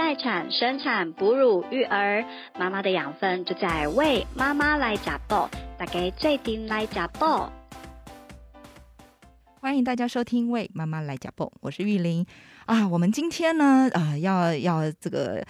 待产、生产、哺乳、育儿，妈妈的养分就在为妈妈来加爆，大家最顶来加爆。欢迎大家收听《为妈妈来加爆》，我是玉玲啊。我们今天呢，呃，要要这个。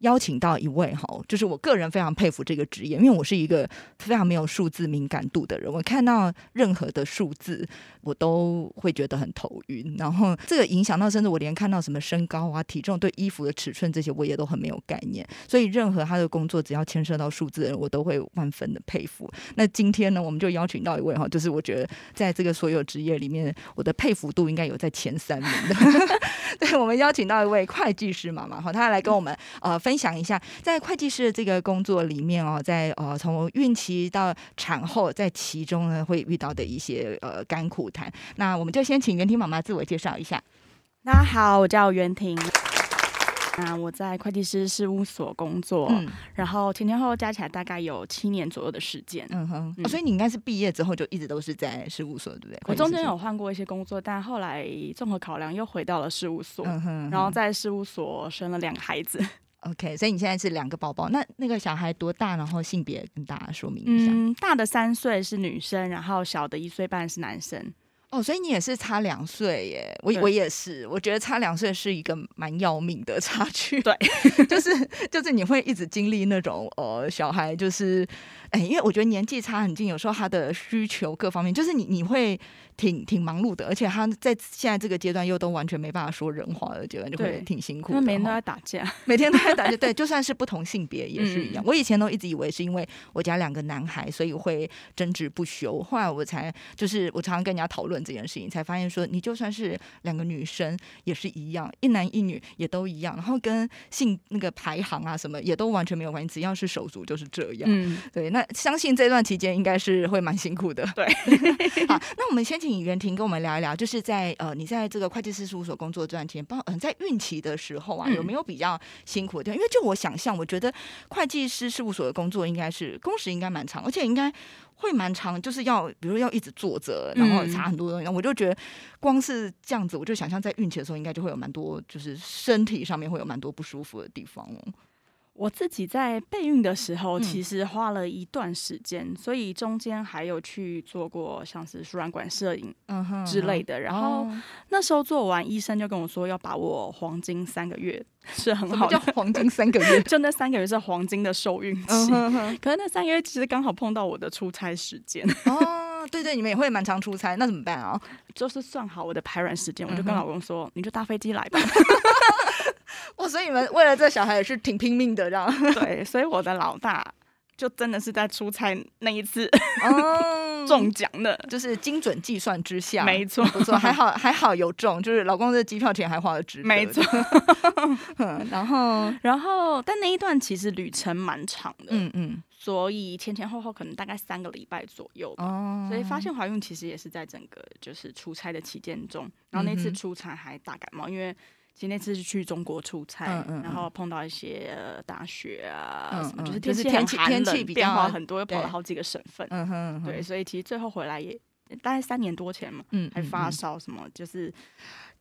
邀请到一位哈，就是我个人非常佩服这个职业，因为我是一个非常没有数字敏感度的人，我看到任何的数字，我都会觉得很头晕，然后这个影响到甚至我连看到什么身高啊、体重、对衣服的尺寸这些，我也都很没有概念。所以任何他的工作只要牵涉到数字人，我都会万分的佩服。那今天呢，我们就邀请到一位哈，就是我觉得在这个所有职业里面，我的佩服度应该有在前三名的。对，我们邀请到一位会计师妈妈哈，她来跟我们呃。分享一下，在会计师的这个工作里面哦，在呃从孕期到产后，在其中呢会遇到的一些呃甘苦谈。那我们就先请袁婷妈妈自我介绍一下。大家好，我叫袁婷。那我在会计师事务所工作，然后前前后后加起来大概有七年左右的时间。嗯哼，所以你应该是毕业之后就一直都是在事务所，对不对？我中间有换过一些工作，但后来综合考量又回到了事务所。嗯哼，然后在事务所生了两个孩子。OK，所以你现在是两个宝宝，那那个小孩多大？然后性别跟大家说明一下。嗯，大的三岁是女生，然后小的一岁半是男生。哦，所以你也是差两岁耶，我我也是，我觉得差两岁是一个蛮要命的差距。对，就是就是你会一直经历那种呃小孩就是，哎，因为我觉得年纪差很近，有时候他的需求各方面，就是你你会。挺挺忙碌的，而且他在现在这个阶段又都完全没办法说人话的阶段，就会挺辛苦的。每天都在打架，每天都在打架。对，就算是不同性别也是一样。我以前都一直以为是因为我家两个男孩，所以会争执不休。后来我才就是我常常跟人家讨论这件事情，才发现说你就算是两个女生也是一样，一男一女也都一样。然后跟性那个排行啊什么也都完全没有关系，只要是手足就是这样。嗯，对。那相信这段期间应该是会蛮辛苦的。对。好，那我们先。请袁婷跟我们聊一聊，就是在呃，你在这个会计师事务所工作这段时间，包嗯，在孕期的时候啊，有没有比较辛苦的地方？因为就我想象，我觉得会计师事务所的工作应该是工时应该蛮长，而且应该会蛮长，就是要比如要一直坐着，然后查很多东西。我就觉得光是这样子，我就想象在孕期的时候，应该就会有蛮多，就是身体上面会有蛮多不舒服的地方哦。我自己在备孕的时候，其实花了一段时间，所以中间还有去做过像是输卵管摄影之类的。然后那时候做完，医生就跟我说要把握黄金三个月，是很好。叫黄金三个月？就那三个月是黄金的受孕期。可是那三个月其实刚好碰到我的出差时间。哦，对对，你们也会蛮常出差，那怎么办啊？就是算好我的排卵时间，我就跟老公说，你就搭飞机来吧。哇，所以你们为了这小孩也是挺拼命的，这样 对。所以我的老大就真的是在出差那一次 中奖的，就是精准计算之下，没错，不错，还好还好有中，就是老公的机票钱还花了值，没错。嗯然后然后，但那一段其实旅程蛮长的，嗯嗯，所以前前后后可能大概三个礼拜左右吧。哦。所以发现怀孕其实也是在整个就是出差的期间中，然后那次出差还大感冒，因为。其实那次是去中国出差，然后碰到一些大雪啊，什么就是天气天气天气变化很多，又跑了好几个省份，对，所以其实最后回来也大概三年多前嘛，还发烧什么，就是。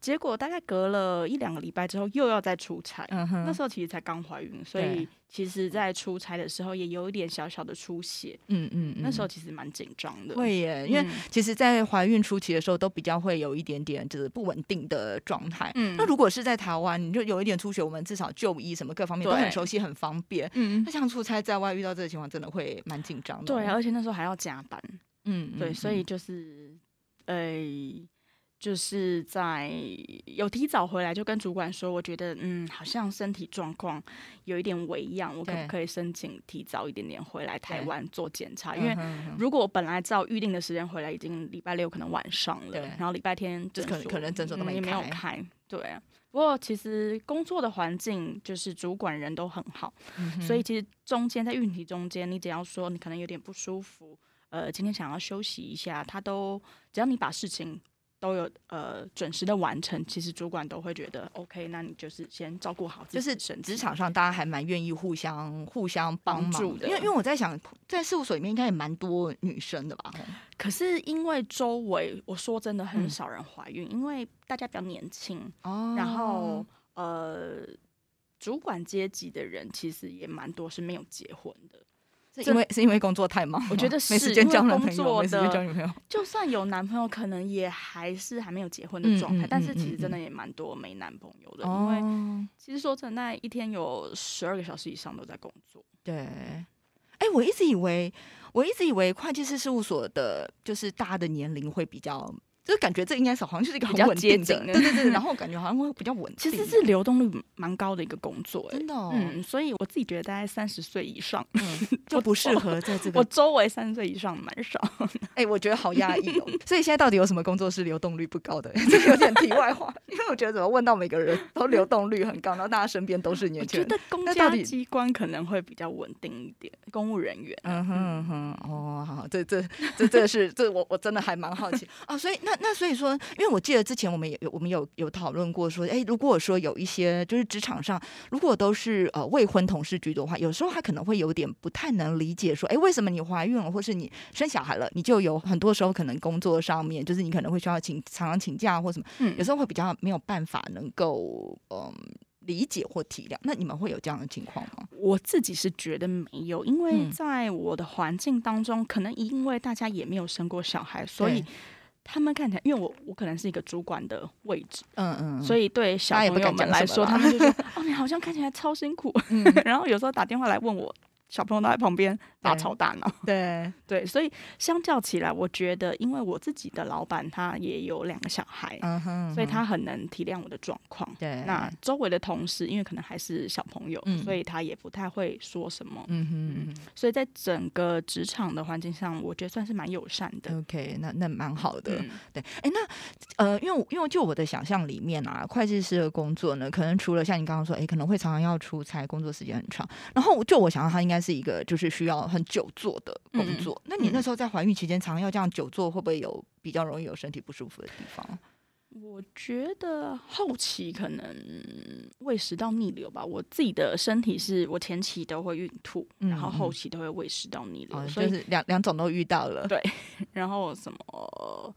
结果大概隔了一两个礼拜之后，又要再出差。那时候其实才刚怀孕，所以其实，在出差的时候也有一点小小的出血。嗯嗯，那时候其实蛮紧张的。会耶，因为其实，在怀孕初期的时候，都比较会有一点点就是不稳定的状态。嗯，那如果是在台湾，你就有一点出血，我们至少就医什么各方面都很熟悉，很方便。嗯，那像出差在外遇到这个情况，真的会蛮紧张的。对，而且那时候还要加班。嗯，对，所以就是，呃。就是在有提早回来，就跟主管说，我觉得嗯，好像身体状况有一点微恙，我可不可以申请提早一点点回来台湾做检查？因为如果我本来照预定的时间回来，已经礼拜六可能晚上了，然后礼拜天诊可可能诊所都没开。对啊，不过其实工作的环境就是主管人都很好，所以其实中间在孕期中间，你只要说你可能有点不舒服，呃，今天想要休息一下，他都只要你把事情。都有呃准时的完成，其实主管都会觉得 OK，那你就是先照顾好，就是职场上大家还蛮愿意互相互相帮助的。因为因为我在想，在事务所里面应该也蛮多女生的吧？可是因为周围我说真的很少人怀孕，因为大家比较年轻哦，然后呃主管阶级的人其实也蛮多是没有结婚的。是因为是因为工作太忙，我觉得没时间交男朋友，没时间交女朋友。就算有男朋友，可能也还是还没有结婚的状态。但是其实真的也蛮多没男朋友的，因为其实说真的，一天有十二个小时以上都在工作。对，哎，我一直以为，我一直以为会计师事务所的，就是大家的年龄会比较。就感觉这应该是好像就是一个很稳定的，对对对，然后感觉好像会比较稳定。其实是流动率蛮高的一个工作，真的。嗯，所以我自己觉得大概三十岁以上 就不适合在这个。我周围三十岁以上蛮少。哎，我觉得好压抑哦。所以现在到底有什么工作是流动率不高的？这有点题外话，因为我觉得怎么问到每个人都流动率很高，然后大家身边都是年轻人。觉得公家机关可能会比较稳定一点，公务人员。嗯哼哼，哦，好，这这这这是这我我真的还蛮好奇啊。所以那。那所以说，因为我记得之前我们也有我们有有讨论过说，哎，如果说有一些就是职场上，如果都是呃未婚同事居多的话，有时候他可能会有点不太能理解说，哎，为什么你怀孕了，或是你生小孩了，你就有很多时候可能工作上面，就是你可能会需要请常常请假或什么，嗯，有时候会比较没有办法能够嗯理解或体谅。那你们会有这样的情况吗？我自己是觉得没有，因为在我的环境当中，可能因为大家也没有生过小孩，所以。他们看起来，因为我我可能是一个主管的位置，嗯嗯，所以对小朋友们来说，他们就说 哦，你好像看起来超辛苦，然后有时候打电话来问我。小朋友都在旁边大吵大闹，对 对，所以相较起来，我觉得，因为我自己的老板他也有两个小孩，嗯哼，所以他很能体谅我的状况。对，那周围的同事，因为可能还是小朋友，所以他也不太会说什么，嗯哼，所以在整个职场的环境上，我觉得算是蛮友善的。OK，那那蛮好的。对，哎，那呃，因为因为就我的想象里面啊，会计师的工作呢，可能除了像你刚刚说，哎，可能会常常要出差，工作时间很长，然后就我想到他应该。是一个就是需要很久坐的工作。那你那时候在怀孕期间，常要这样久坐，会不会有比较容易有身体不舒服的地方？我觉得后期可能胃食道逆流吧。我自己的身体是我前期都会孕吐，然后后期都会胃食道逆流，所以是两两种都遇到了。对，然后什么？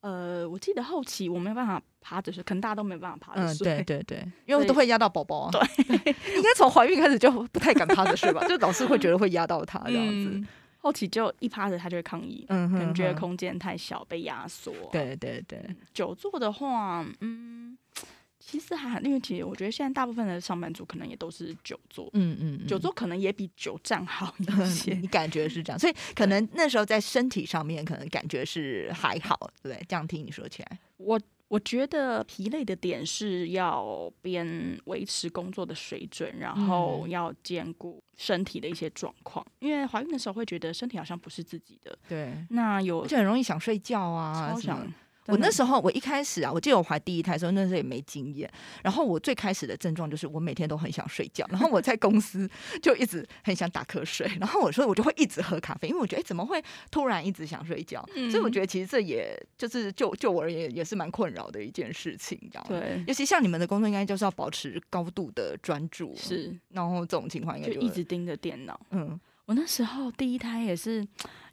呃，我记得后期我没有办法趴着睡，可能大家都没有办法趴着睡。嗯，对对对，因为都会压到宝宝。对，应该从怀孕开始就不太敢趴着睡吧，就老是会觉得会压到他这样子。后期就一趴着他就会抗议，嗯，可能觉得空间太小被压缩。对对对，久坐的话，嗯。其实还因为其实我觉得现在大部分的上班族可能也都是久坐，嗯嗯，久坐可能也比久站好一 些。你感觉是这样，所以可能那时候在身体上面可能感觉是还好，对这样听你说起来，我我觉得疲累的点是要边维持工作的水准，然后要兼顾身体的一些状况。因为怀孕的时候会觉得身体好像不是自己的，对，那有就很容易想睡觉啊，超想。我那时候，我一开始啊，我记得我怀第一胎的时候，那时候也没经验。然后我最开始的症状就是，我每天都很想睡觉。然后我在公司 就一直很想打瞌睡。然后我说，我就会一直喝咖啡，因为我觉得，哎，怎么会突然一直想睡觉？所以我觉得，其实这也就是就就我而言，也是蛮困扰的一件事情，这样。对，尤其像你们的工作，应该就是要保持高度的专注。是，然后这种情况应该就一直盯着电脑。嗯，我那时候第一胎也是，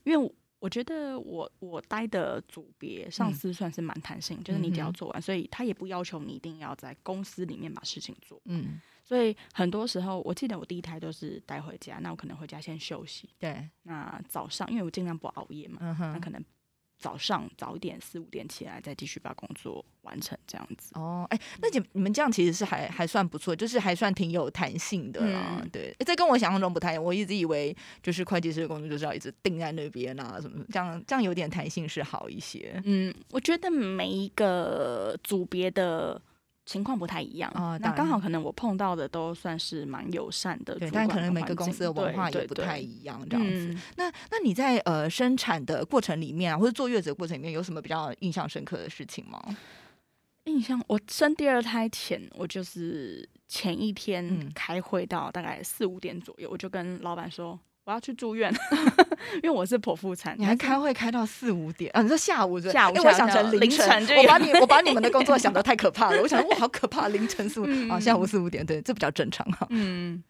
因为。我觉得我我待的组别上司算是蛮弹性，就是你只要做完，所以他也不要求你一定要在公司里面把事情做。嗯，所以很多时候，我记得我第一胎都是带回家，那我可能回家先休息。对，那早上因为我尽量不熬夜嘛，那可能。早上早一点，四五点起来，再继续把工作完成，这样子。哦，哎，那你你们这样其实是还还算不错，就是还算挺有弹性的啦。对，这跟我想象中不太一样。我一直以为就是会计师的工作就是要一直定在那边啊，什么这样这样有点弹性是好一些。嗯，我觉得每一个组别的。情况不太一样啊，那刚好可能我碰到的都算是蛮友善的，对，但可能每个公司的文化也不太一样，这样子。那那你在呃生产的过程里面啊，或者坐月子的过程里面，有什么比较印象深刻的事情吗？印象，我生第二胎前，我就是前一天开会到大概四五点左右，我就跟老板说。我要去住院，因为我是剖腹产。你还开会开到四五点啊？你说下午？下午？我想成凌晨。我把你我把你们的工作想的太可怕了。我想哇，好可怕！凌晨四五啊，下午四五点，对，这比较正常哈。嗯。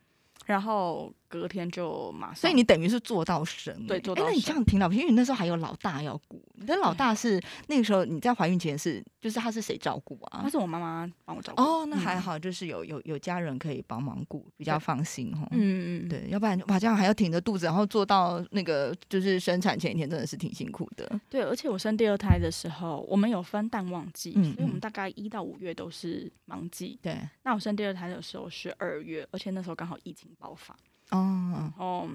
然后隔天就马上。所以你等于是做到神，对，做到神。那你这样挺了不起，因为你那时候还有老大要顾。你的老大是那个时候你在怀孕前是，就是他是谁照顾啊？他是我妈妈帮我照顾。哦，那还好，就是有有有家人可以帮忙顾，比较放心哈。嗯嗯，对，要不然哇，这样还要挺着肚子，然后做到那个就是生产前一天，真的是挺辛苦的。对，而且我生第二胎的时候，我们有分淡旺季，所以我们大概一到五月都是忙季。对，那我生第二胎的时候是二月，而且那时候刚好疫情爆发。哦，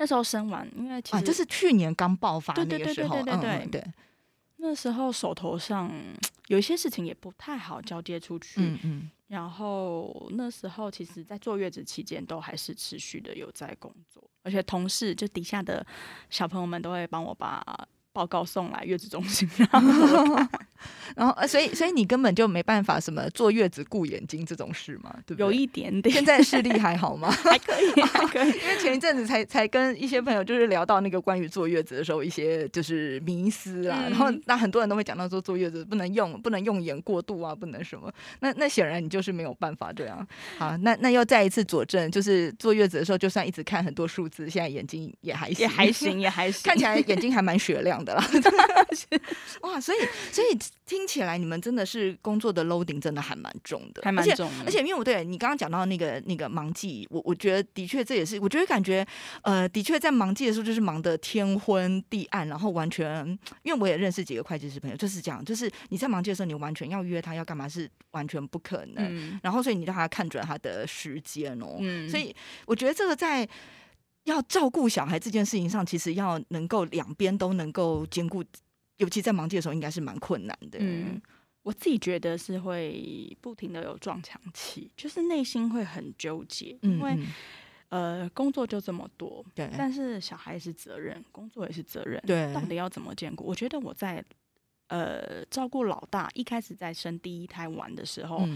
那时候生完，因为其实就是去年刚爆发那个时候，对对对对对，那时候手头上有一些事情也不太好交接出去。嗯嗯。然后那时候，其实，在坐月子期间，都还是持续的有在工作，而且同事就底下的小朋友们都会帮我把。报告送来月子中心，然后 呃，所以所以你根本就没办法什么坐月子顾眼睛这种事嘛，对不对？有一点点。现在视力还好吗？还可以，还可以。因为前一阵子才才跟一些朋友就是聊到那个关于坐月子的时候一些就是迷思啊，然后那很多人都会讲到说坐月子不能用不能用眼过度啊，不能什么。那那显然你就是没有办法这样。好，那那又再一次佐证，就是坐月子的时候，就算一直看很多数字，现在眼睛也还也还行，也还行，看起来眼睛还蛮雪亮。的啦，哇！所以所以听起来你们真的是工作的 loading 真的还蛮重的，还蛮重。而且因为我对你刚刚讲到那个那个忙季，我我觉得的确这也是，我觉得感觉呃，的确在忙季的时候就是忙得天昏地暗，然后完全因为我也认识几个会计师朋友，就是这样，就是你在忙季的时候，你完全要约他要干嘛是完全不可能。然后所以你让他看准他的时间哦。嗯所以我觉得这个在。要照顾小孩这件事情上，其实要能够两边都能够兼顾，尤其在忙季的时候，应该是蛮困难的。嗯，我自己觉得是会不停的有撞墙期，就是内心会很纠结，因为呃工作就这么多，对，但是小孩是责任，工作也是责任，对，到底要怎么兼顾？我觉得我在呃照顾老大，一开始在生第一胎玩的时候。所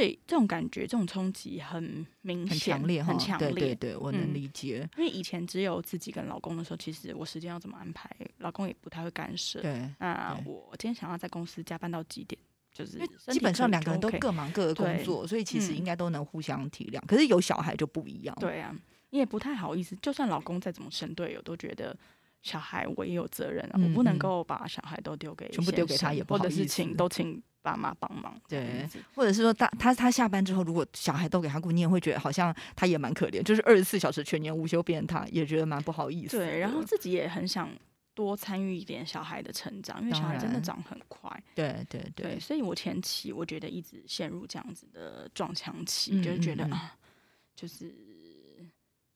以这种感觉，这种冲击很明显、很强烈、很强烈。对对对，我能理解。因为以前只有自己跟老公的时候，其实我时间要怎么安排，老公也不太会干涉。对。那我今天想要在公司加班到几点，就是基本上两个人都各忙各的工作，所以其实应该都能互相体谅。可是有小孩就不一样。对啊，你也不太好意思，就算老公再怎么神队友，都觉得小孩我也有责任啊，我不能够把小孩都丢给全部丢给他，也不或者是请都请。爸妈帮忙，对，或者是说他他他下班之后，如果小孩都给他顾，你也会觉得好像他也蛮可怜，就是二十四小时全年无休，变他也觉得蛮不好意思。对，然后自己也很想多参与一点小孩的成长，因为小孩真的长很快。对对对，所以我前期我觉得一直陷入这样子的撞墙期，就是觉得啊，就是。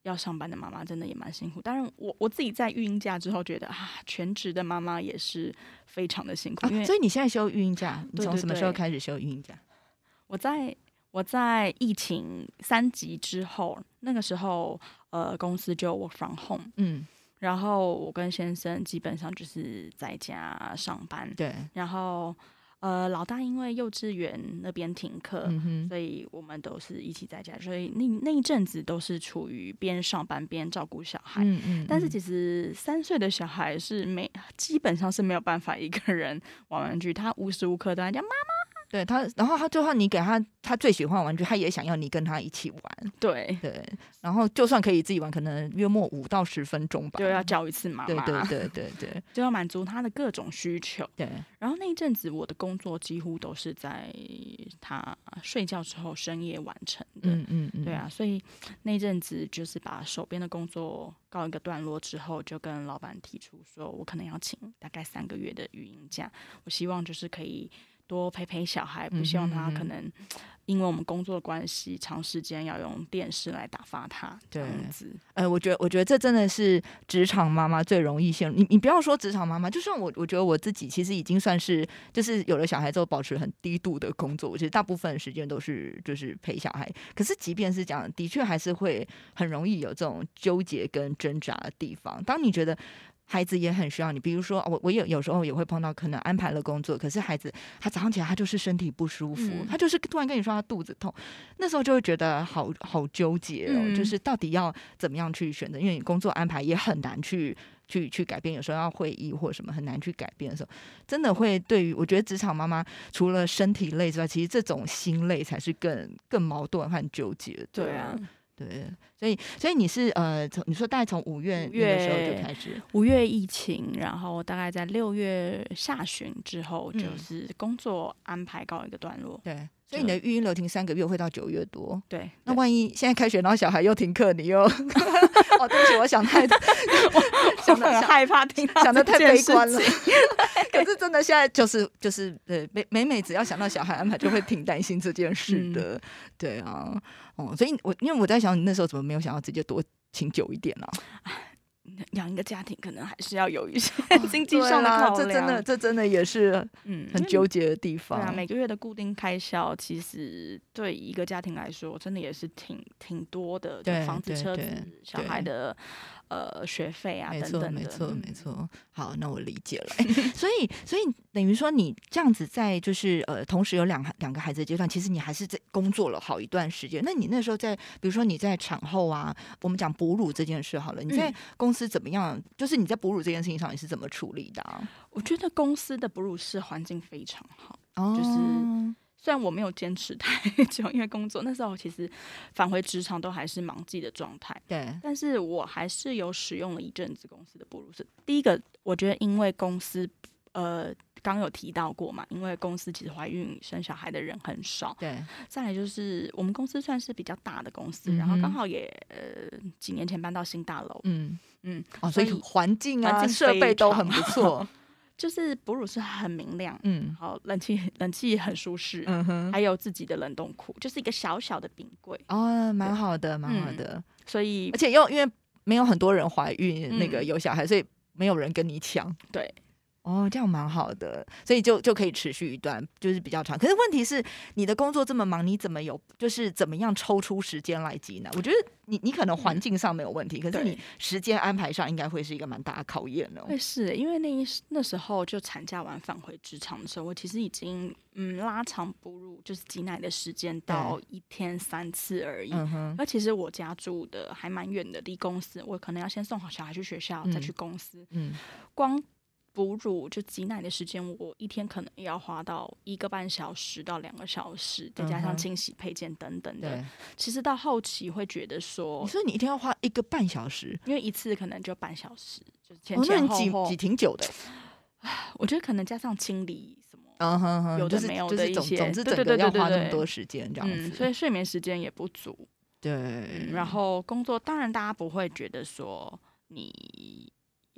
要上班的妈妈真的也蛮辛苦，当然我我自己在育婴假之后觉得啊，全职的妈妈也是非常的辛苦。所以你现在休育婴假，你从什么时候开始休育婴假？我在我在疫情三级之后，那个时候呃公司就 work from home，嗯，然后我跟先生基本上就是在家上班，对，然后。呃，老大因为幼稚园那边停课，所以我们都是一起在家，所以那那一阵子都是处于边上班边照顾小孩。嗯嗯。但是其实三岁的小孩是没，基本上是没有办法一个人玩玩具，他无时无刻都在叫妈妈。对他，然后他就算你给他他最喜欢玩具，他也想要你跟他一起玩。对对，然后就算可以自己玩，可能约莫五到十分钟吧。就要叫一次妈妈。对对对对对，就要满足他的各种需求。对。然后那一阵子，我的工作几乎都是在他睡觉之后深夜完成的。嗯嗯嗯。对啊，所以那阵子就是把手边的工作告一个段落之后，就跟老板提出说，我可能要请大概三个月的语音假。我希望就是可以。多陪陪小孩，不希望他可能因为我们工作的关系，长时间要用电视来打发他这样子。呃，我觉得，我觉得这真的是职场妈妈最容易陷入。你，你不要说职场妈妈，就算我，我觉得我自己其实已经算是，就是有了小孩之后保持很低度的工作。我觉得大部分时间都是就是陪小孩。可是即便是这样，的确还是会很容易有这种纠结跟挣扎的地方。当你觉得。孩子也很需要你，比如说我，我有有时候也会碰到，可能安排了工作，可是孩子他早上起来他就是身体不舒服，他就是突然跟你说他肚子痛，那时候就会觉得好好纠结哦，就是到底要怎么样去选择，因为你工作安排也很难去去去改变，有时候要会议或什么很难去改变的时候，真的会对于我觉得职场妈妈除了身体累之外，其实这种心累才是更更矛盾和纠结。对啊。对，所以所以你是呃，从你说大概从五月五月时候就开始，五月疫情，然后大概在六月下旬之后，就是工作安排告一个段落。对，所以你的育婴留停三个月会到九月多。对，那万一现在开学，然后小孩又停课，你又 哦，对不起，我想太 想的很害怕，听想的太悲观了。可是真的现在就是就是呃，每每每只要想到小孩安排，就会挺担心这件事的。对啊。哦，所以我因为我在想，你那时候怎么没有想要直接多请久一点呢？养一个家庭可能还是要有一些 经济上的考量，这真的这真的也是嗯很纠结的地方。对啊，每个月的固定开销其实对一个家庭来说，真的也是挺挺多的，就房子、车子、小孩的。呃，学费啊，没错，没错，没错。好，那我理解了。所以，所以等于说，你这样子在就是呃，同时有两两个孩子的阶段，其实你还是在工作了好一段时间。那你那时候在，比如说你在产后啊，我们讲哺乳这件事好了，你在公司怎么样？就是你在哺乳这件事情上，你是怎么处理的？我觉得公司的哺乳室环境非常好，就是。虽然我没有坚持太久，因为工作那时候其实返回职场都还是忙季的状态。对，但是我还是有使用了一阵子公司的哺乳室。第一个，我觉得因为公司呃刚有提到过嘛，因为公司其实怀孕生小孩的人很少。对。再来就是我们公司算是比较大的公司，然后刚好也呃几年前搬到新大楼。嗯嗯。哦，所以环境啊设备都很不错。就是哺乳室很明亮，嗯，好，冷气冷气很舒适，嗯哼，还有自己的冷冻库，就是一个小小的冰柜，哦，蛮好的，蛮好的，所以而且又因为没有很多人怀孕，那个有小孩，所以没有人跟你抢，对。哦，这样蛮好的，所以就就可以持续一段，就是比较长。可是问题是，你的工作这么忙，你怎么有就是怎么样抽出时间来挤呢？我觉得你你可能环境上没有问题，可是你时间安排上应该会是一个蛮大的考验哦。会是因为那一那时候就产假完返回职场的时候，我其实已经嗯拉长哺乳就是挤奶的时间到一天三次而已。而其实我家住的还蛮远的，离公司我可能要先送好小孩去学校，再去公司。嗯，光。哺乳就挤奶的时间，我一天可能要花到一个半小时到两个小时，再加上清洗配件等等的。其实到后期会觉得说，你说你一天要花一个半小时，因为一次可能就半小时，就是前前后后挤挺久的。我觉得可能加上清理什么，嗯哼哼，有的没有的一些，总之整个要花那么多时间这样子，所以睡眠时间也不足。对，然后工作当然大家不会觉得说你。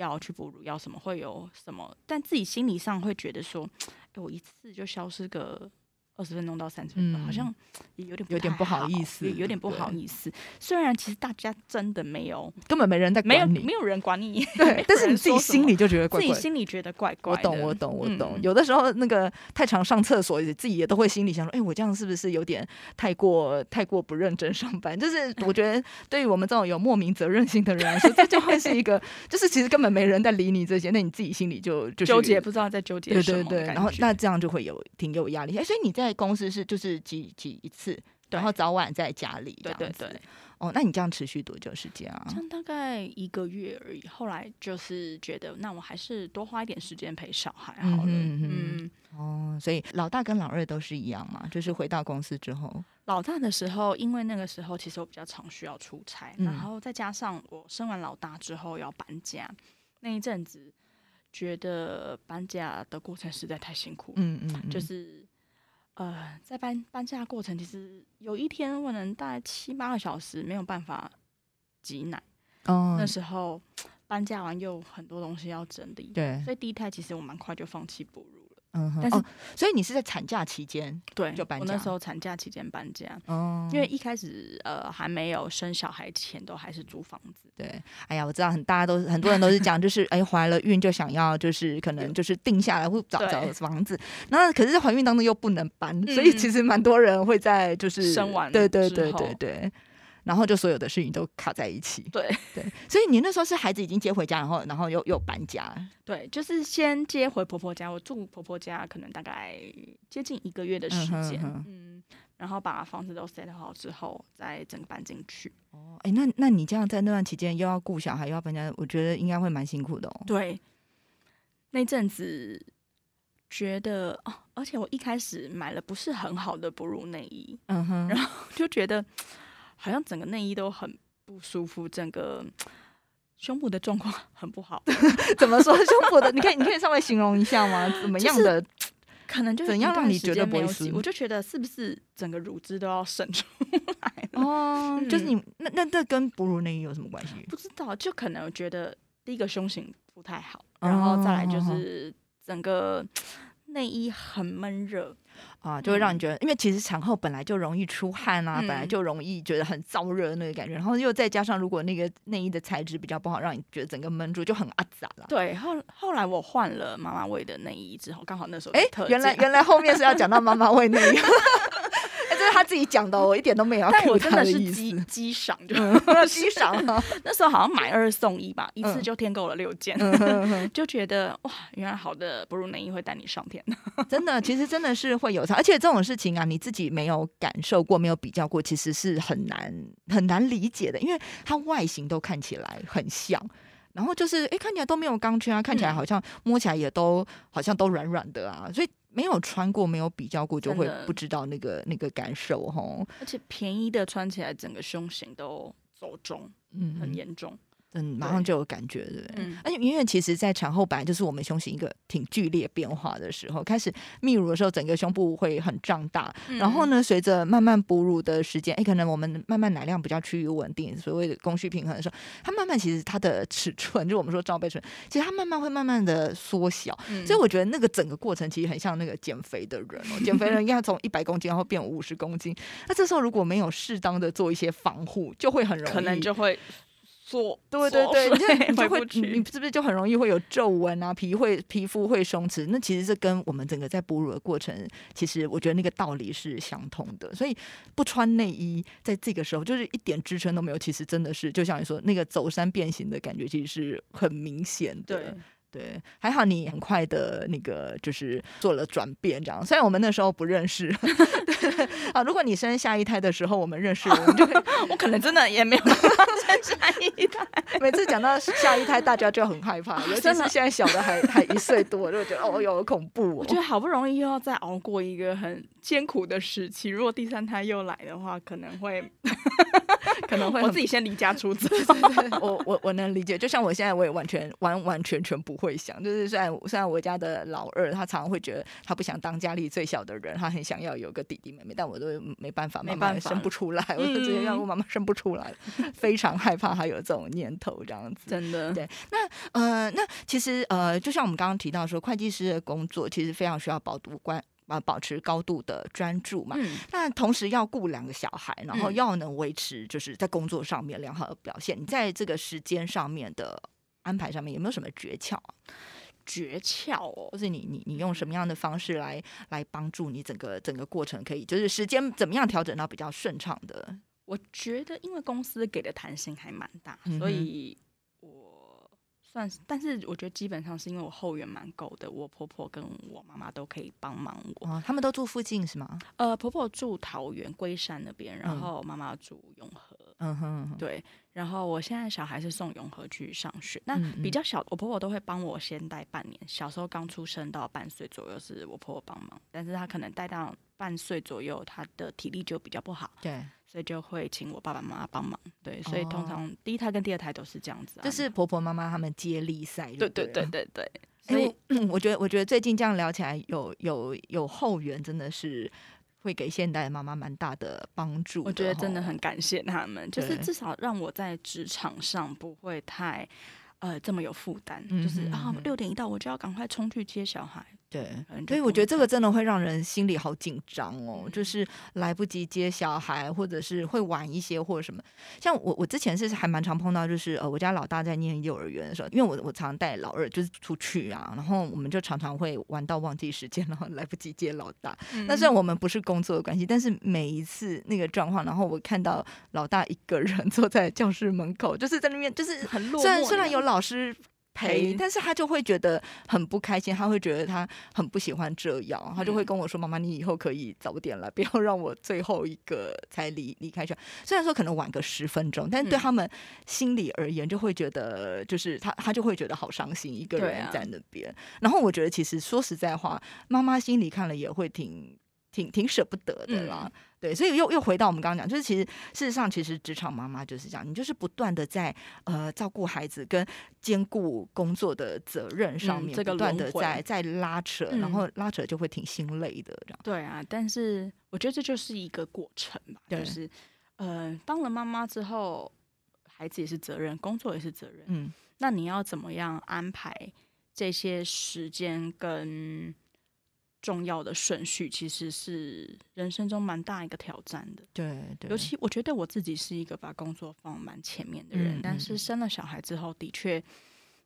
要去哺乳，要什么会有什么，但自己心理上会觉得说，哎，我一次就消失个。二十分钟到三十分钟，好像也有点有点不好意思，有点不好意思。虽然其实大家真的没有，根本没人在管你，没有人管你。对，但是你自己心里就觉得怪，自己心里觉得怪怪。我懂，我懂，我懂。有的时候那个太常上厕所，自己也都会心里想说，哎，我这样是不是有点太过太过不认真上班？就是我觉得，对于我们这种有莫名责任心的人来说，这就会是一个，就是其实根本没人在理你这些，那你自己心里就就纠结，不知道在纠结什么。对对对，然后那这样就会有挺有压力。哎，所以你在公司是就是。是挤挤一次，然后早晚在家里，对对对。哦，那你这样持续多久时间啊？像大概一个月而已。后来就是觉得，那我还是多花一点时间陪小孩好了。嗯哦，所以老大跟老二都是一样嘛？就是回到公司之后，老大的时候，因为那个时候其实我比较常需要出差，然后再加上我生完老大之后要搬家，那一阵子觉得搬家的过程实在太辛苦。嗯嗯，就是。呃，在搬搬家过程，其实有一天我能大概七八个小时没有办法挤奶。哦，那时候 搬家完又很多东西要整理，对，所以第一胎其实我蛮快就放弃哺乳。嗯，但是所以你是在产假期间对就搬家？我那时候产假期间搬家，哦，因为一开始呃还没有生小孩前都还是租房子。对，哎呀，我知道很大家都 很多人都是讲，就是哎怀了孕就想要就是可能就是定下来或找找房子，那可是怀孕当中又不能搬，所以其实蛮多人会在就是生完对对对对对。然后就所有的事情都卡在一起，对对，所以你那时候是孩子已经接回家，然后然后又又搬家，对，就是先接回婆婆家，我住婆婆家可能大概接近一个月的时间，嗯，然后把房子都 set 好之后，再整个搬进去。哦，哎，那那你这样在那段期间又要顾小孩又要搬家，我觉得应该会蛮辛苦的哦。对，那阵子觉得哦，而且我一开始买了不是很好的哺乳内衣，嗯哼，然后就觉得。好像整个内衣都很不舒服，整个胸部的状况 很不好。怎么说胸部的？你可以你可以稍微形容一下吗？怎么样的？可能就是怎样让你觉得不舒我就觉得是不是整个乳汁都要渗出来哦？就是你那那这跟哺乳内衣有什么关系？不知道，就可能觉得第一个胸型不太好，然后再来就是整个 内衣很闷热。啊，就会让你觉得，因为其实产后本来就容易出汗啊，本来就容易觉得很燥热那个感觉，然后又再加上如果那个内衣的材质比较不好，让你觉得整个闷住，就很阿杂了。对，后后来我换了妈妈味的内衣之后，刚好那时候哎，原来原来后面是要讲到妈妈味内衣。这是他自己讲的，我一点都没有。但我真的是机机赏，就 机赏。那时候好像买二送一吧，一次就添购了六件，就觉得哇，原来好的哺乳内衣会带你上天。真的，其实真的是会有差，而且这种事情啊，你自己没有感受过，没有比较过，其实是很难很难理解的，因为它外形都看起来很像，然后就是哎，看起来都没有钢圈啊，看起来好像摸起来也都好像都软软的啊，所以。没有穿过，没有比较过，就会不知道那个那个感受吼。而且便宜的穿起来，整个胸型都走中，嗯，很严重。嗯，马上就有感觉，对不对？而且因为其实，在产后本来就是我们胸型一个挺剧烈变化的时候，开始泌乳的时候，整个胸部会很胀大。然后呢，随着慢慢哺乳的时间，哎，可能我们慢慢奶量比较趋于稳定，所谓的供需平衡的时候，它慢慢其实它的尺寸，就我们说罩杯寸，其实它慢慢会慢慢的缩小。所以我觉得那个整个过程其实很像那个减肥的人哦，减肥人应该从一百公斤然后变五十公斤。那这时候如果没有适当的做一些防护，就会很容易，可能就会。做对对对，你就会你是不是就很容易会有皱纹啊？皮会皮肤会松弛，那其实是跟我们整个在哺乳的过程，其实我觉得那个道理是相通的。所以不穿内衣，在这个时候就是一点支撑都没有，其实真的是就像你说那个走山变形的感觉，其实是很明显的。对，还好你很快的那个就是做了转变，这样。虽然我们那时候不认识，啊，如果你生下一胎的时候我们认识，我们就 我可能真的也没有生下一胎。每次讲到下一胎，大家就很害怕，尤其是现在小的还还一岁多，就觉得哦哟恐怖。我觉得好不容易又要再熬过一个很艰苦的时期，如果第三胎又来的话，可能会。可能会我自己先离家出走，我我我能理解。就像我现在，我也完全完完全全不会想。就是虽然虽然我家的老二，他常常会觉得他不想当家里最小的人，他很想要有个弟弟妹妹，但我都没办法，没办法生不出来，我就直接让我妈妈生不出来，非常害怕他有这种念头这样子。真的，对。那呃，那其实呃，就像我们刚刚提到说，会计师的工作其实非常需要保读关。啊，保持高度的专注嘛。嗯。那同时要顾两个小孩，然后要能维持就是在工作上面良好的表现。你在这个时间上面的安排上面有没有什么诀窍啊？诀窍哦，就是你你你用什么样的方式来来帮助你整个整个过程可以就是时间怎么样调整到比较顺畅的？我觉得因为公司给的弹性还蛮大，所以。算是，但是我觉得基本上是因为我后援蛮够的，我婆婆跟我妈妈都可以帮忙我。他们都住附近是吗？呃，婆婆住桃园龟山那边，然后妈妈住永和。嗯哼，对。然后我现在小孩是送永和去上学，那比较小，我婆婆都会帮我先带半年。小时候刚出生到半岁左右是我婆婆帮忙，但是她可能带到半岁左右，她的体力就比较不好。对。所以就会请我爸爸妈妈帮忙，对，所以通常第一胎跟第二胎都是这样子，就是婆婆妈妈他们接力赛，对对对对对。所以 我觉得，我觉得最近这样聊起来，有有有后援，真的是会给现代妈妈蛮大的帮助。我觉得真的很感谢他们，就是至少让我在职场上不会太呃这么有负担，就是啊六点一到我就要赶快冲去接小孩。对，所以我觉得这个真的会让人心里好紧张哦，就是来不及接小孩，或者是会晚一些，或者什么。像我，我之前是还蛮常碰到，就是呃，我家老大在念幼儿园的时候，因为我我常带老二就是出去啊，然后我们就常常会玩到忘记时间，然后来不及接老大。那虽然我们不是工作的关系，但是每一次那个状况，然后我看到老大一个人坐在教室门口，就是在那边，就是很落虽然虽然有老师。陪，但是他就会觉得很不开心，他会觉得他很不喜欢这样，他就会跟我说：“妈妈，你以后可以早点来，不要让我最后一个才离离开去。”虽然说可能晚个十分钟，但是对他们心里而言，就会觉得就是他他就会觉得好伤心，一个人在那边。然后我觉得其实说实在话，妈妈心里看了也会挺。挺挺舍不得的啦。对，所以又又回到我们刚刚讲，就是其实事实上，其实职场妈妈就是这样，你就是不断的在呃照顾孩子跟兼顾工作的责任上面，不断的在在拉扯，然后拉扯就会挺心累的这样。对啊，但是我觉得这就是一个过程吧，就是呃当了妈妈之后，孩子也是责任，工作也是责任，嗯，那你要怎么样安排这些时间跟？重要的顺序其实是人生中蛮大一个挑战的，对对。尤其我觉得我自己是一个把工作放蛮前面的人，但是生了小孩之后，的确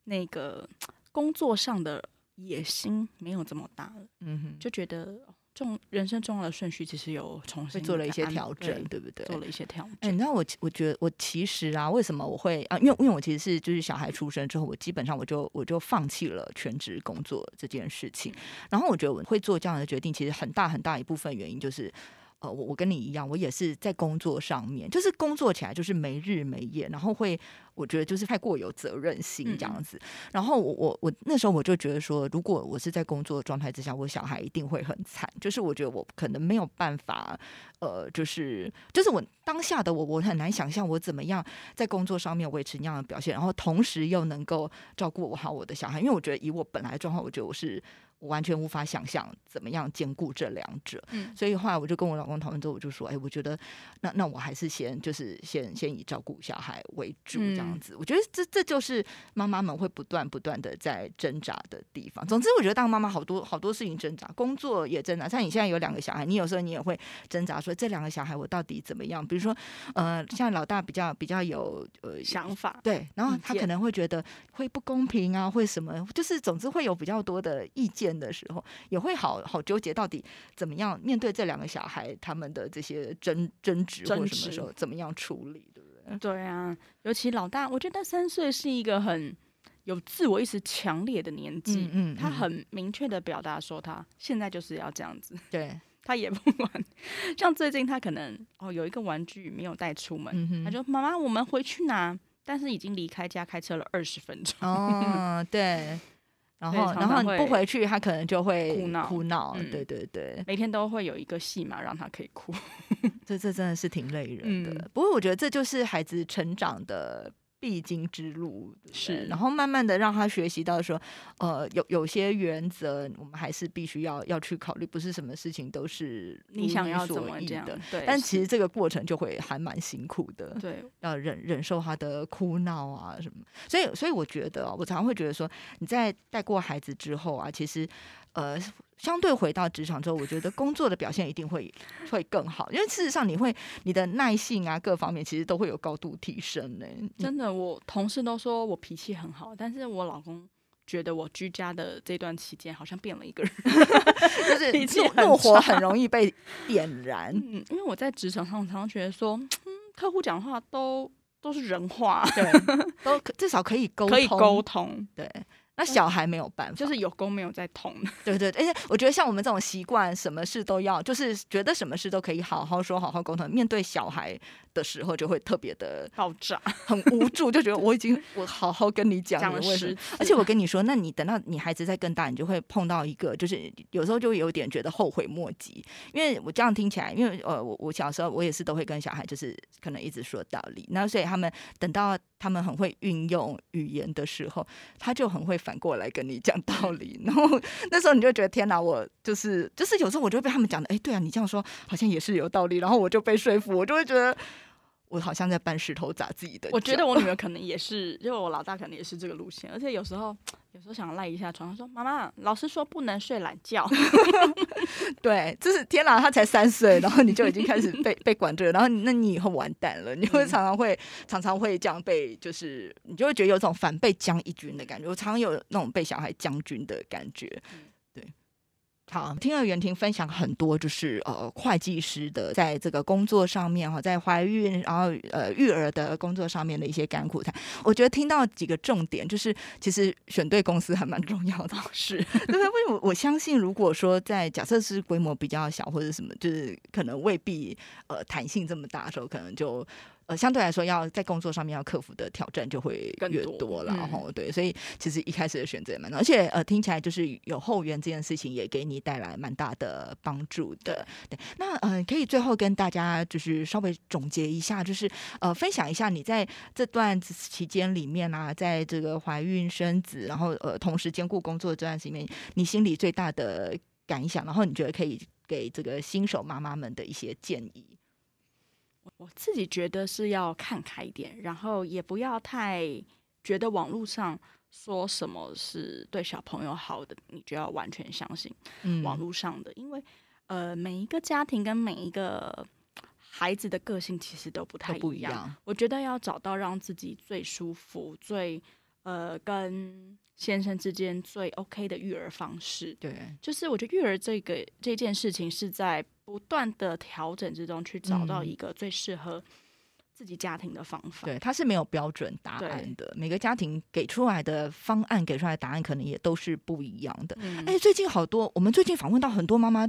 那个工作上的野心没有这么大了，嗯哼，就觉得。重人生重要的顺序其实有重新做了一些调整，对不对？做了一些调整。哎，你知道我，我觉得我其实啊，为什么我会啊？因为因为我其实是就是小孩出生之后，我基本上我就我就放弃了全职工作这件事情。然后我觉得我会做这样的决定，其实很大很大一部分原因就是。呃，我我跟你一样，我也是在工作上面，就是工作起来就是没日没夜，然后会我觉得就是太过有责任心这样子。然后我我我那时候我就觉得说，如果我是在工作状态之下，我小孩一定会很惨。就是我觉得我可能没有办法，呃，就是就是我当下的我，我很难想象我怎么样在工作上面维持那样的表现，然后同时又能够照顾好我的小孩。因为我觉得以我本来状况，我觉得我是。我完全无法想象怎么样兼顾这两者，嗯，所以后来我就跟我老公讨论之后，我就说，哎，我觉得那那我还是先就是先先以照顾小孩为主这样子。我觉得这这就是妈妈们会不断不断的在挣扎的地方。总之，我觉得当妈妈好多好多事情挣扎，工作也挣扎。像你现在有两个小孩，你有时候你也会挣扎，说这两个小孩我到底怎么样？比如说，呃，像老大比较比较有呃想法，对，然后他可能会觉得会不公平啊，会什么，就是总之会有比较多的意见。的时候也会好好纠结，到底怎么样面对这两个小孩他们的这些争争执或什么时候怎么样处理，对不对？对啊，尤其老大，我觉得三岁是一个很有自我意识强烈的年纪，嗯，他很明确的表达说他现在就是要这样子，对他也不管。像最近他可能哦有一个玩具没有带出门，他说妈妈我们回去拿，但是已经离开家开车了二十分钟，哦，对。然后，然后你不回去，他可能就会哭闹，哭闹。对对对，每天都会有一个戏码让他可以哭，这这真的是挺累人的。不过我觉得这就是孩子成长的。必经之路是，然后慢慢的让他学习到说，呃，有有些原则，我们还是必须要要去考虑，不是什么事情都是你想要怎么这样的。对，但其实这个过程就会还蛮辛苦的。对，要忍忍受他的哭闹啊什么。所以，所以我觉得，我常常会觉得说，你在带过孩子之后啊，其实。呃，相对回到职场之后，我觉得工作的表现一定会会更好，因为事实上你会你的耐性啊，各方面其实都会有高度提升呢。真的，我同事都说我脾气很好，但是我老公觉得我居家的这段期间好像变了一个人 就是怒怒火很容易被 点燃。嗯，因为我在职场上常常觉得说，嗯，客户讲话都都是人话，对，都至少可以沟可以沟通，对。那小孩没有办法，就是有功没有在痛。对对，而且我觉得像我们这种习惯，什么事都要，就是觉得什么事都可以好好说、好好沟通。面对小孩的时候，就会特别的爆炸，很无助，就觉得我已经我好好跟你讲了，为什么？而且我跟你说，那你等到你孩子再更大，你就会碰到一个，就是有时候就有点觉得后悔莫及。因为我这样听起来，因为呃，我我小时候我也是都会跟小孩，就是可能一直说道理，那所以他们等到。他们很会运用语言的时候，他就很会反过来跟你讲道理。然后那时候你就觉得天哪，我就是就是有时候我就被他们讲的，哎，对啊，你这样说好像也是有道理。然后我就被说服，我就会觉得。我好像在搬石头砸自己的。我觉得我女儿 可能也是，因为我老大可能也是这个路线。而且有时候，有时候想赖一下床，说：“妈妈，老师说不能睡懒觉。”对，就是天哪，他才三岁，然后你就已经开始被 被管着，然后那你以后完蛋了。你会常常会常常会这样被，就是你就会觉得有种反被将一军的感觉。我常常有那种被小孩将军的感觉。好，听了袁婷分享很多，就是呃，会计师的在这个工作上面哈，在怀孕然后呃育儿的工作上面的一些甘苦谈。我觉得听到几个重点，就是其实选对公司还蛮重要的。是，对，因为我我相信，如果说在假设是规模比较小或者什么，就是可能未必呃弹性这么大的时候，可能就。呃，相对来说，要在工作上面要克服的挑战就会越多了，然后对，所以其实一开始的选择也蛮多，而且呃，听起来就是有后援这件事情也给你带来蛮大的帮助的。对，那呃，可以最后跟大家就是稍微总结一下，就是呃，分享一下你在这段期间里面啊，在这个怀孕生子，然后呃，同时兼顾工作这段时间里面，你心里最大的感想，然后你觉得可以给这个新手妈妈们的一些建议。我自己觉得是要看开一点，然后也不要太觉得网络上说什么是对小朋友好的，你就要完全相信网络上的，因为呃每一个家庭跟每一个孩子的个性其实都不太一样。我觉得要找到让自己最舒服、最呃跟先生之间最 OK 的育儿方式。对，就是我觉得育儿这个这件事情是在。不断的调整之中，去找到一个最适合自己家庭的方法。对，它是没有标准答案的。每个家庭给出来的方案，给出来的答案，可能也都是不一样的。哎，最近好多，我们最近访问到很多妈妈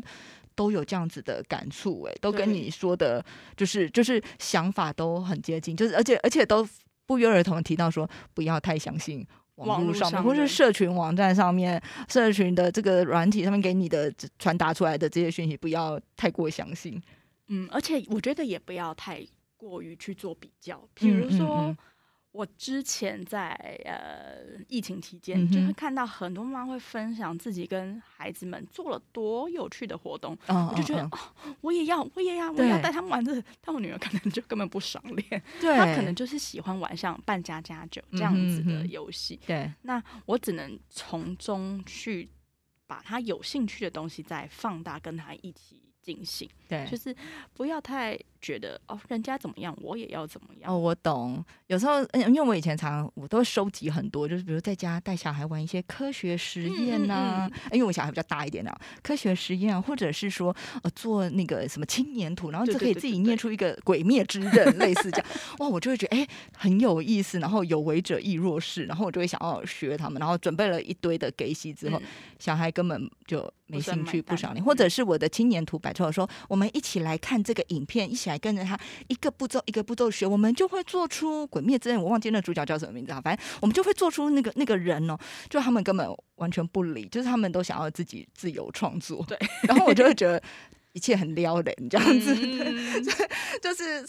都有这样子的感触，哎，都跟你说的，就是就是想法都很接近，就是而且而且都不约而同提到说，不要太相信。网络上面，或是社群网站上面，社群的这个软体上面给你的传达出来的这些讯息，不要太过相信。嗯，而且我觉得也不要太过于去做比较，比如说。我之前在呃疫情期间，就会看到很多妈妈会分享自己跟孩子们做了多有趣的活动，我就觉得哦，我也要，我也要，我也要带他们玩这。但我女儿可能就根本不赏练，她可能就是喜欢玩像扮家家酒这样子的游戏。对，那我只能从中去把她有兴趣的东西再放大，跟她一起进行。对，就是不要太。觉得哦，人家怎么样，我也要怎么样。哦，我懂。有时候，因为我以前常我都会收集很多，就是比如在家带小孩玩一些科学实验呐。因为我小孩比较大一点啊，科学实验啊，或者是说呃做那个什么青年图，然后就可以自己捏出一个鬼灭之刃类似这样。哇，我就会觉得哎很有意思，然后有为者亦若是，然后我就会想要学他们，然后准备了一堆的给息之后，小孩根本就没兴趣不想念，或者是我的青年图摆说，我们一起来看这个影片，一起来。跟着他一个步骤一个步骤学，我们就会做出《鬼灭之刃》。我忘记那主角叫什么名字啊，反正我们就会做出那个 那个人哦，就他们根本完全不理，就是他们都想要自己自由创作。对，然后我就会觉得一切很撩人这样子，就是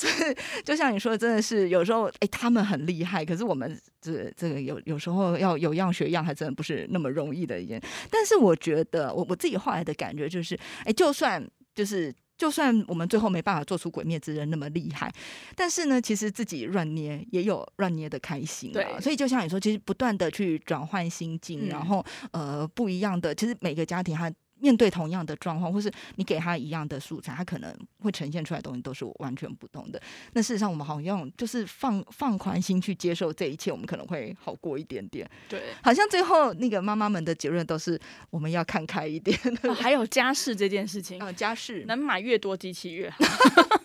就像你说的，真的是有时候哎，他们很厉害，可是我们这这个有有时候要有样学样，还真的不是那么容易的一件。但是我觉得我我自己后来的感觉就是，哎，就算就是。就算我们最后没办法做出《鬼灭之刃》那么厉害，但是呢，其实自己乱捏也有乱捏的开心。啊，所以就像你说，其实不断的去转换心境，然后呃，不一样的，其实每个家庭它。面对同样的状况，或是你给他一样的素材，他可能会呈现出来的东西都是完全不同的。那事实上，我们好像就是放放宽心去接受这一切，我们可能会好过一点点。对，好像最后那个妈妈们的结论都是我们要看开一点。还有家事这件事情，嗯，家事能买越多机器越好，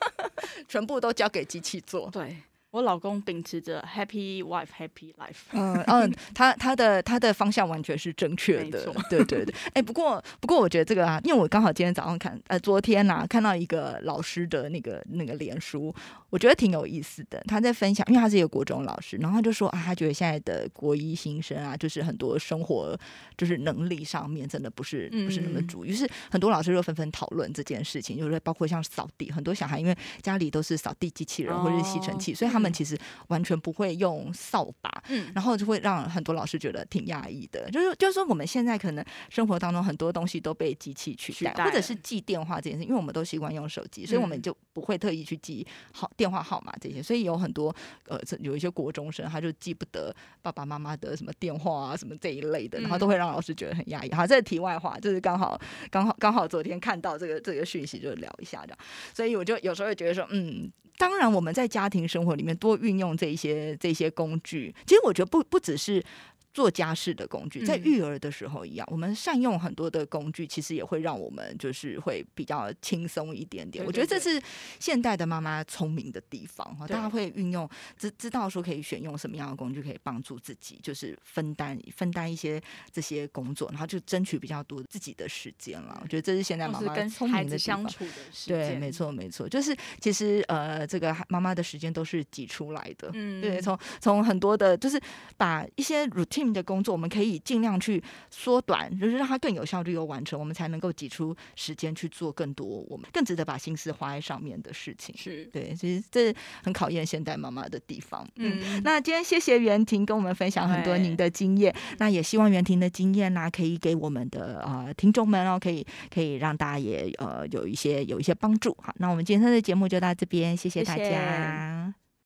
全部都交给机器做。对。我老公秉持着 happy wife happy life，嗯嗯，他他的他的方向完全是正确的，对对对。哎，不过不过我觉得这个啊，因为我刚好今天早上看，呃，昨天呐看到一个老师的那个那个脸书，我觉得挺有意思的。他在分享，因为他是一个国中老师，然后他就说啊，他觉得现在的国一新生啊，就是很多生活就是能力上面真的不是不是那么足，于是很多老师就纷纷讨论这件事情，就是包括像扫地，很多小孩因为家里都是扫地机器人或者是吸尘器，所以他们。其实完全不会用扫把，嗯，然后就会让很多老师觉得挺压抑的。就是就是说，我们现在可能生活当中很多东西都被机器取代，或者是记电话这件事，因为我们都习惯用手机，所以我们就不会特意去记好电话号码这些。所以有很多呃，有一些国中生他就记不得爸爸妈妈的什么电话啊，什么这一类的，然后都会让老师觉得很压抑。好，这是题外话，就是刚好刚好刚好昨天看到这个这个讯息，就聊一下这样。所以我就有时候会觉得说，嗯。当然，我们在家庭生活里面多运用这些这些工具，其实我觉得不不只是做家事的工具，在育儿的时候一样，我们善用很多的工具，其实也会让我们就是会比较轻松一点点。我觉得这是现代的妈妈聪明的地方哈，大家会运用知知道说可以选用什么样的工具可以帮助自己，就是分担分担一些这些工作，然后就争取比较多自己的时间了。我觉得这是现在妈妈聪明的相处的时间对，没错没错，就是其实呃，这个妈妈的时间都是挤出来的，嗯，对，从从很多的，就是把一些 routine。的工作，我们可以尽量去缩短，就是让它更有效率又完成，我们才能够挤出时间去做更多我们更值得把心思花在上面的事情。是对，其实这很考验现代妈妈的地方。嗯，那今天谢谢袁婷跟我们分享很多您的经验，那也希望袁婷的经验呢，可以给我们的呃听众们哦，可以可以让大家也呃有一些有一些帮助。好，那我们今天的节目就到这边，谢谢大家。